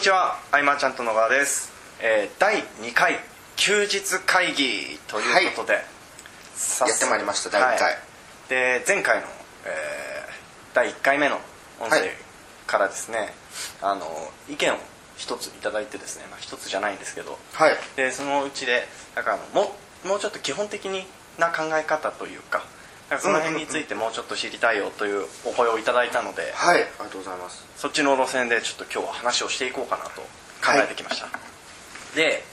にちは。アイマーちゃんと野川です、えー、第2回休日会議ということで、さやってまいりました第2回、はい。で前回の、えー第1回目の音声はい。からですね、あの意見を一ついただいてですね、まあ、一つじゃないんですけど。はい。でそのうちでなんかあのももうちょっと基本的な考え方というかその辺についてもうちょっと知りたいよというお声をいただいたので、はいありがとうございます。そっちの路線でちょっと今日は話をしていこうかなと考えてきました、で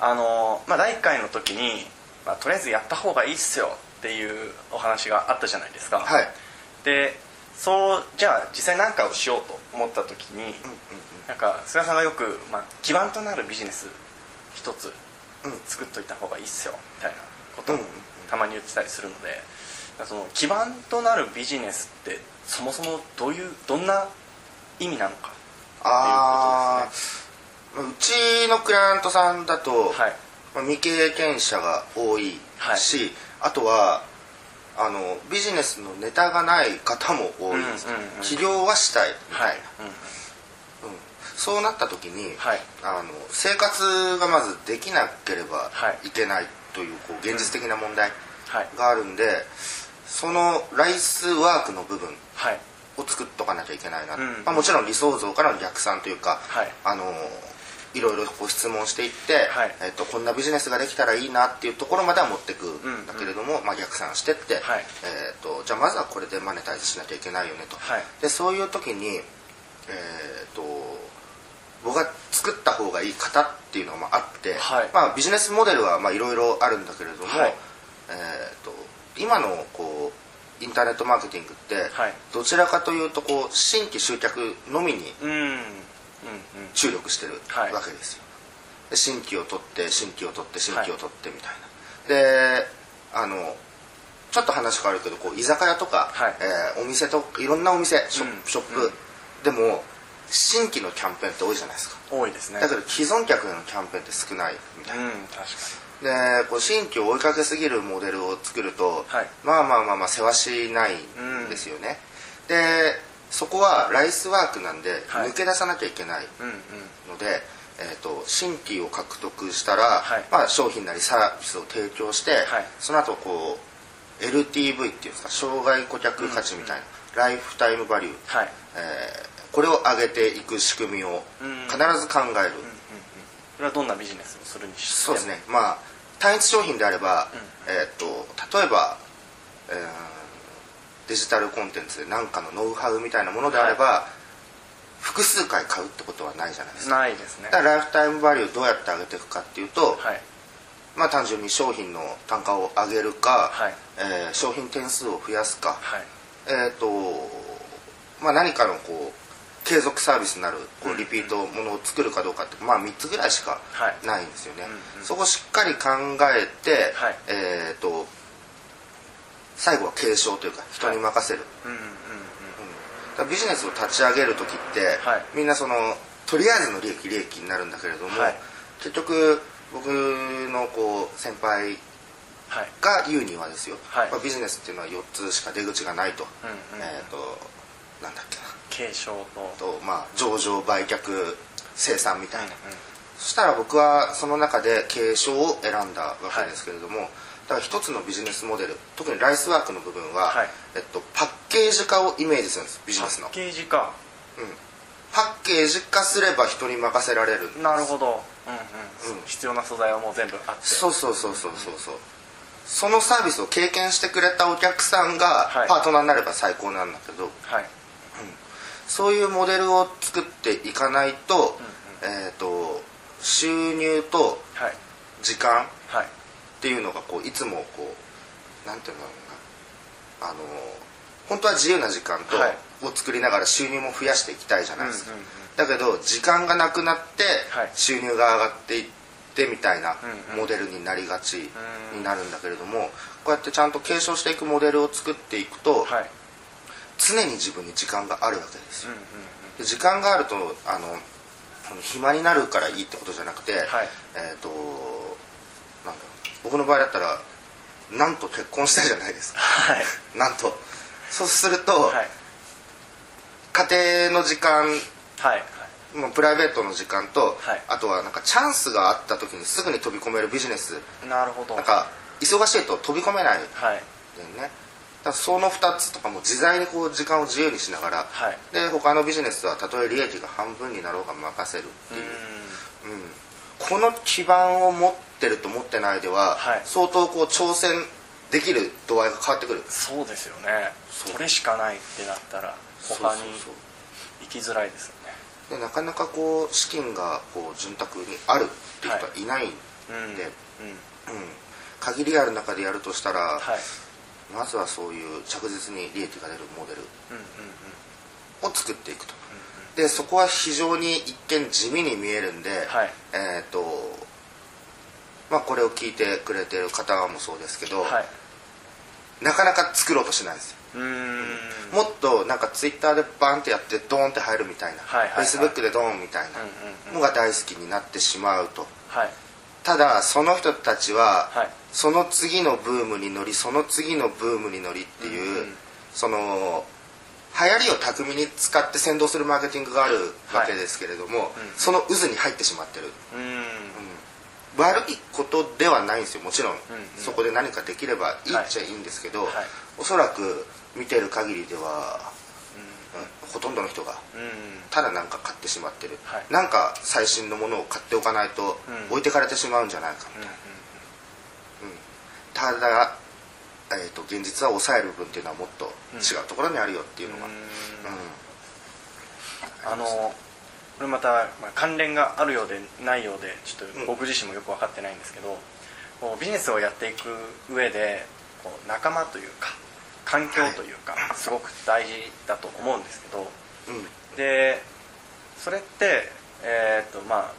あの、まあ、第1回の時に、まあ、とりあえずやった方がいいっすよっていうお話があったじゃないですか、はい。でそうじゃあ実際何かをしようと思った時に、なんか菅さんがよく、まあ、基盤となるビジネス一つうん作っといた方がいいっすよみたいなことをうんうん。たまに言ってたりするのでその基盤となるビジネスってそもそもどういうどんな意味なのかあっていうちのクライアントさんだと、はい。まあ未経験者が多いし、はい。あとはあのビジネスのネタがない方も多いです、うんうんうん起業はしたいみたいな、はい、うんそうなった時に、はい。あの生活がまずできなければはい。いけないというこう現実的な問題はい。があるんで、そのライスワークの部分はい。を作っとかなきゃいけないな、うん。まあ、もちろん理想像からの逆算というか、はい。あのいろいろこう質問していって、はい。えっとこんなビジネスができたらいいなっていうところまでは持ってくんだけれども、まあ、逆算してって、はい。えっとじゃあまずはこれでマネタイズしなきゃいけないよねと、はい。でそういう時に、えっと僕が作った方がいい型っていうのがまああって、はい。まあ、ビジネスモデルはまあいろいろあるんだけれども、はい。えっと今のンターネットマーケティングって、はい。どちらかというとこう新規集客のみにうんうんうん。注力してるはい。わけですよ、で新規を取って新規を取って新規を取ってみたいな、であのちょっと話変わるけどこう居酒屋とか、はい。えーお店といろんなお店ショ,、ップ、でも新規のキャンペーンって多いじゃないですか。多いですね。だけど既存客へのキャンペーンって少ないみたいな、うん確かでこう新規を追いかけすぎるモデルを作ると、はい。まあまあまあまあ世話しないんですよね、でそこはライスワークなんではい。抜け出さなきゃいけないにうんうん。ので、えー、と新規を獲得したら、はい。まあ、商品なりサービスを提供して、はい。その後こう LTV っていうんですか生涯顧客価値みたいな、ライフタイムバリュー、はい。えーこれを上げていく仕組みをうん必ず考える、それはどんなビジネスをするにしても。そうですね。まあ単一商品であれば、えー、と例えば、えーデジタルコンテンツで何かのノウハウみたいなものであれば、複数回買うってことはないじゃないですか。ないですね。だからライフタイムバリューどうやって上げていくかっていうと、はい。まあ単純に商品の単価を上げるか、はい。えー商品点数を増やすか、はい。えっ、とまあ何かのこう継続サービスになるこうリピートものを作るかどうかってまあ3つぐらいしかはい。ないんですよね、うんうん。そこをしっかり考えて、はい。えっ、と最後は継承というか人に任せる、うんうんうんだからビジネスを立ち上げる時って、はい。みんなそのとりあえずの利益利益になるんだけれども、はい。結局僕のこう先輩はい。が言うにはですよ、はい。まあビジネスっていうのは4つしか出口がないと、えっ、となんだっけな継承と。と、まあ、上場売却生産みたいな、うんうん。そしたら僕はその中で継承を選んだわけですけれども、だから一つのビジネスモデル特にライスワークの部分は、はい。えっと、パッケージ化をイメージするんですビジネスの。パッケージかパッケージ化すれば人に任せられるなるほど。うんうん、うん。必要な素材はもう全部あって。そうそうそうそうそうそう。そのサービスを経験してくれたお客さんがはい。パートナーになれば最高なんだけど、はいそういうモデルを作っていかないと,、えー、と収入とはい。時間はい。っていうのがこういつもこうなんていうんだろうな。あの本当は自由な時間と、はい。を作りながら収入も増やしていきたいじゃないですか、だけど時間がなくなってはい。収入が上がっていってみたいなモデルになりがちうんになるんだけれどもこうやってちゃんと継承していくモデルを作っていくと、はい常に自分に時間があるわけですよ。時間があるとあの暇になるからいいってことじゃなくて、はい。えっ、となんだ僕の場合だったらなんと結婚したじゃないですか。はい。なんと。そうすると、はい。家庭の時間はい。まあプライベートの時間と、はい。あとはなんかチャンスがあった時にすぐに飛び込めるビジネスなるほどなんか忙しいと飛び込めないんはいだよねだからその2つとかも自在にこう時間を自由にしながら、はい。で他のビジネスはたとえ利益が半分になろうが任せるっていう、うん。この基盤を持ってると持ってないでは、はい。相当こう挑戦できる度合いが変わってくる。そうですよね。それしかないってなったら他に行きづらいですよね。でなかなかこう資金がこう潤沢にあるっていう人はいないんで、うん。うん。うん。限りある中でやるとしたら、はいまずはそういう着実に利益が出るモデルを作っていくと、でそこは非常に一見地味に見えるんで、はい。えっ、とまあこれを聞いてくれてる方もそうですけど、はい。なかなか作ろうとしないんですよ。もっとなんかツイッターでバンってやってドーンって入るみたいな、フェイスブックでドーンみたいなのが大好きになってしまうと。はい。ただその人たちは、はいその次のブームに乗りその次のブームに乗りっていう、うんうん。その流行りを巧みに使って先導するマーケティングがあるわけですけれども、うん。その渦に入ってしまってる、うーん。悪いことではないんですよもちろん、うんそこで何かできればいいっちゃいいんですけど、はい。おそらく見てる限りでは、うん。ほとんどの人がうん。うんただなんか買ってしまってる、はい。なんか最新のものを買っておかないとうん。置いてかれてしまうんじゃないかみたいな、ただ、えー、と現実は抑える部分っていうのはもっと違うところにあるよっていうのが、ううん。んあのこれまた、まあ、関連があるようでないようでちょっと僕自身もよく分かってないんですけど、こうビジネスをやっていく上でこう仲間というか環境というか、すごく大事だと思うんですけどうん。でそれって、えーとまあ、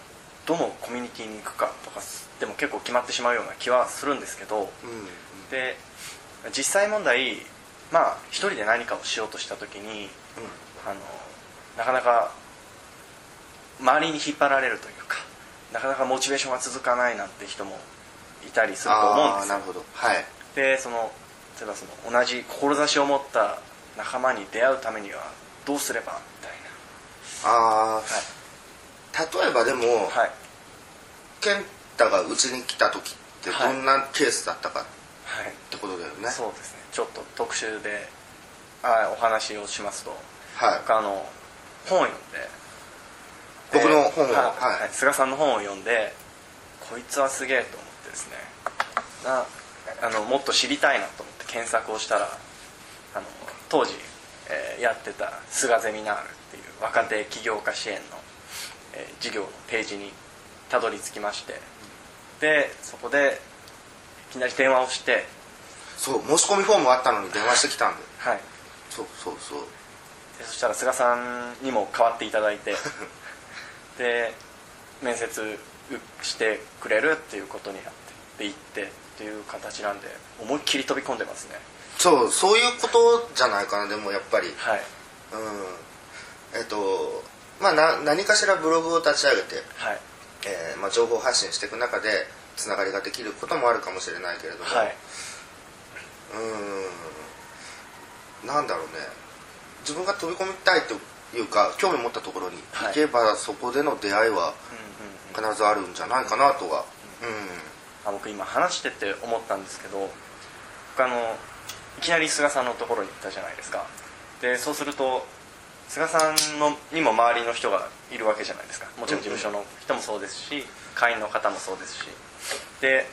どのコミュニティに行くかとかでも結構決まってしまうような気はするんですけどうんで実際問題まあ一人で何かをしようとした時にあのなかなか周りに引っ張られるというかなかなかモチベーションが続かないなんて人もいたりすると思うんですよ。ああなるほど。はい。でその例えばその同じ志を持った仲間に出会うためにはどうすればみたいあなあ例えばでも、はい、はい健太がうちに来た時ってどんなケースだったかってことだよね、そうですねちょっと特集であお話をしますとはい僕あの本を読んで僕の本をはい菅さんの本を読んでこいつはすげえと思ってですねなあのもっと知りたいなと思って検索をしたらあの当時、えーやってた菅ゼミナールっていう若手起業家支援の、えー事業のページにたどり着きましてでそこでいきなり電話をして。そう申し込みフォームあったのに電話してきたんで。はい。そうそうそう。でそしたら菅さんにも代わっていただいて。で面接してくれるっていうことになって。で行ってっていう形なんで思いっきり飛び込んでますね。そうそういうことじゃないかなでもやっぱり。うん。はいえっとまあな何かしらブログを立ち上げて、はいえーまあ、情報発信していく中でつながりができることもあるかもしれないけれども、はい。うん。なんだろうね。自分が飛び込みたいというか興味持ったところに行けば、そこでの出会いはうんうんうん。必ずあるんじゃないかなとは、あ僕今話してて思ったんですけど僕あのいきなり菅さんのところに行ったじゃないですか。でそうすると菅さんのにも周りの人がいるわけじゃないですか。もちろん事務所の人も。そうですし。会員の方もそうですし。で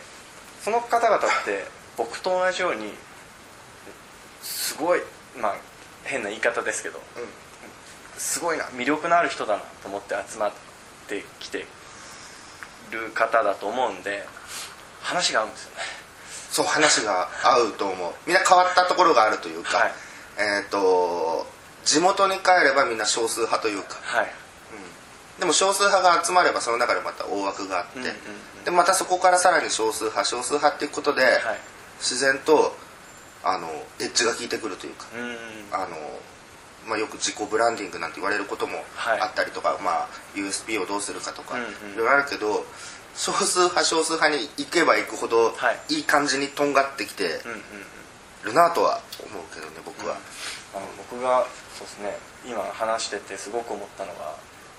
その方々って僕と同じようにすごいまあ変な言い方ですけどすごいな魅力のある人だなと思って集まってきてる方だと思うんで話が合うんですよね。そう話が合うと思う。みんな変わったところがあるというか、はい。えっ、と地元に帰ればみんな少数派というか、はい。でも少数派が集まればその中でまた大枠があって、うんうんうん。でまたそこからさらに少数派少数派っていうことで、はい。自然とあのエッジが効いてくるというか、うんあのまあ、よく自己ブランディングなんて言われることもはい。あったりとか、まあ、USP をどうするかとか、うんうん。いろいろあるけど少数派少数派に行けば行くほど、はい。い、い感じにとんがってきてるなとは思うけどね僕は、あの僕がそうですね。今話しててすごく思ったのが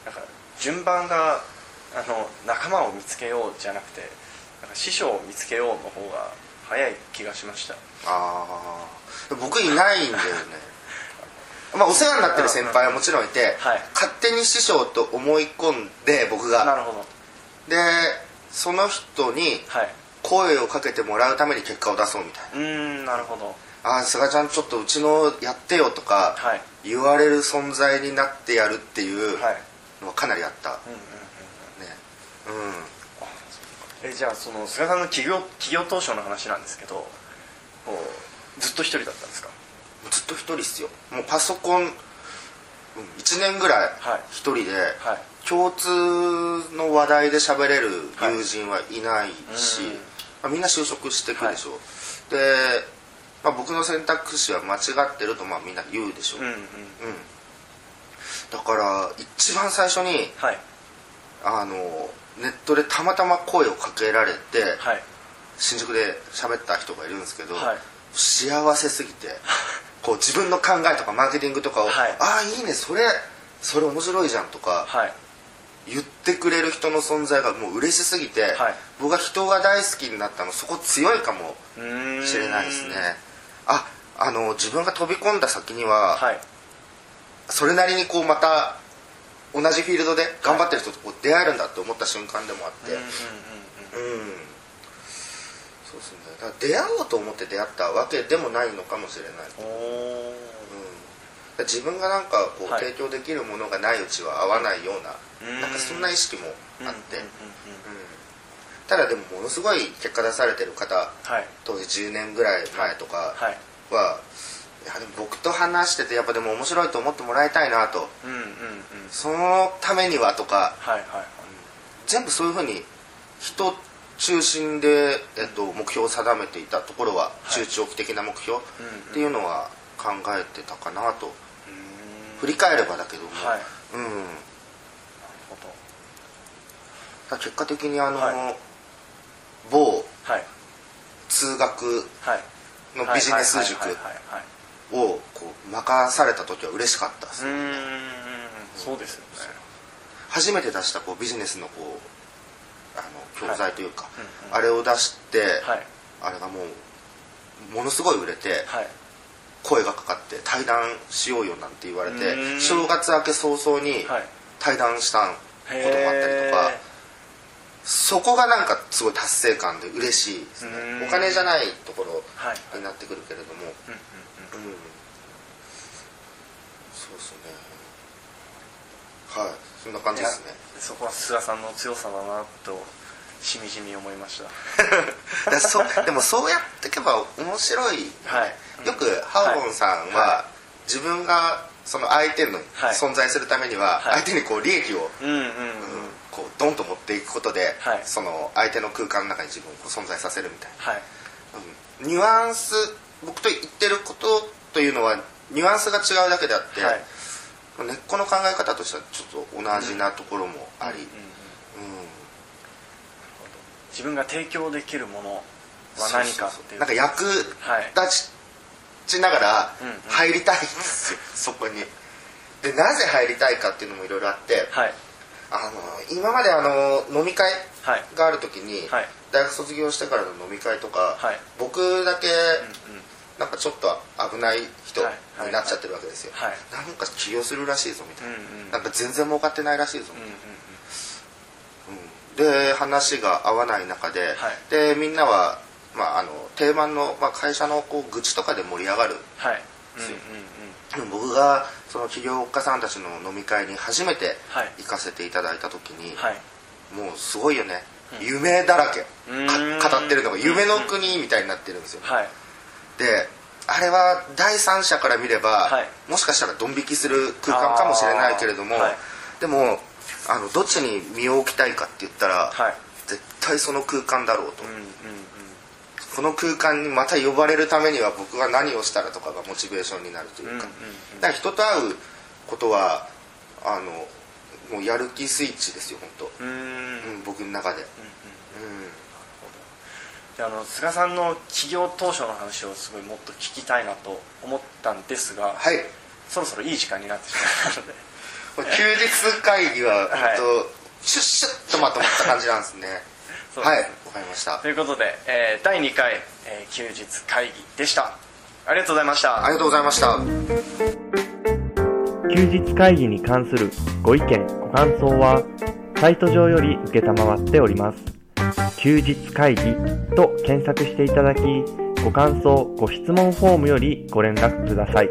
なんか順番があの仲間を見つけようじゃなくてなんか師匠を見つけようの方が早い気がしました。ああ僕いないんだよね。まあお世話になってる先輩はもちろんいて、はい。勝手に師匠と思い込んで僕が。なるほど。でその人にはい。声をかけてもらうために結果を出そうみたいな。うーんなるほど「ああ菅ちゃんちょっとうちのやってよ」とかはい。言われる存在になってやるっていうはい。のはかなりあった、うんうんうんね。うん。えじゃあその菅さんの起業起業当初の話なんですけどずっと一人だったんですか？ずっと一人っすよ。もうパソコン、うん、1年ぐらいはい。一人で、はい。共通の話題で喋れる友人はいないし、うんまあ、みんな就職してくでしょ、で、まあ、僕の選択肢は間違ってるとまあみんな言うでしょ、う。んうん。うん。だから一番最初にはい。あのネットでたまたま声をかけられて、はい。新宿で喋った人がいるんですけど、はい。幸せすぎて こう自分の考えとかマーケティングとかを「はい。ああいいねそれそれ面白いじゃん」とかはい。言ってくれる人の存在がもう嬉しすぎて、はい。僕が人が大好きになったのそこ強いかもしれないですねああの自分が飛び込んだ先には、はい。それなりにこうまた同じフィールドで頑張ってる人とこう出会えるんだって思った瞬間でもあって、うんそうですね。だから出会おうと思って出会ったわけでもないのかもしれない、おうん、お自分がなんかこう、はい。提供できるものがないうちは合わないような、うん。なんかそんな意識もあって、うんただでもものすごい結果出されてる方はい。当時10年ぐらい前とかはいは、い、やでも僕と話しててやっぱでも面白いと思ってもらいたいなと。うんうんうん。そのためにはとかはいはい。はい全部そういうふうに人中心で、えっと、目標を定めていたところははい。中長期的な目標うんうん。っていうのは考えてたかなと。うーん。振り返ればだけども、はい。うん、なるほど。ら結果的にあの、は某はい。通学はい。のビジネス塾はいはいはいはいをこう任された時は嬉しかったです、うーん。そうですよね。初めて出したこうビジネスのこうあの教材というか、うんうん。あれを出して、はい。あれがもうものすごい売れて、はい。声がかかって対談しようよなんて言われうて正月明け早々にはい。対談したこともあったりとか、へそこがなんかすごい達成感で嬉しいですね。お金じゃないところになってくるけれども。そうですね。はい。そんな感じですね。そこは菅さんの強さだなとしみじみ思いました。でもそうやっていけば面白い、はい。よくハウボンさんは、は自分がその相手のはい。存在するためにははい。相手にこう利益を、うんうんうんうんこうドンと持っていくことで、はい。その相手の空間の中に自分を存在させるみたいはい。な、うん。ニュアンス僕と言ってることというのはニュアンスが違うだけであって、はい。根っこの考え方としてはちょっと同じなところもあり、うんうんうん。自分が提供できるものは何かっていう。なんか役はい立ちながら入りたいんですよ、そこに。でなぜ入りたいかっていうのもいろいろあってはいあの今まであの飲み会はい。がある時に、はい。大学卒業してからの飲み会とか、はい。僕だけうんうん。なんかちょっと危ない人はい。はい。になっちゃってるわけですよ、はい。なんか起業するらしいぞみたいな、うんうん。なんか全然儲かってないらしいぞみうんたいな、うんうんで話が合わない中で、はい。でみんなは、まあ、あの定番の、まあ、会社のこう愚痴とかで盛り上がるんすうんうん僕がその起業家さんたちの飲み会に初めてはい。行かせていただいた時に、はい。もうすごいよね、夢だらけ。語ってるのが夢の国みたいになってるんですよ、はい。であれは第三者から見れば、はい。もしかしたらドン引きする空間かもしれないけれども、でもあのどっちに身を置きたいかって言ったら、はい。絶対その空間だろうと、うんうんうんこの空間にまた呼ばれるためには僕は何をしたらとかがモチベーションになるというか,、うんうんうん。だから人と会うことはあのもうやる気スイッチですよ本当、うーん。うんうん、僕の中で、うんであの菅さんの起業当初の話をすごいもっと聞きたいなと思ったんですが、はい。そろそろいい時間になってしまったので。休日会議は はい。本当シュッシュッとまとまった感じなんですねはいわかりました。ということで、えー第2回、えー休日会議でした。ありがとうございました。ありがとうございました。休日会議に関するご意見ご感想はサイト上より受けたまわっております。休日会議と検索していただきご感想ご質問フォームよりご連絡ください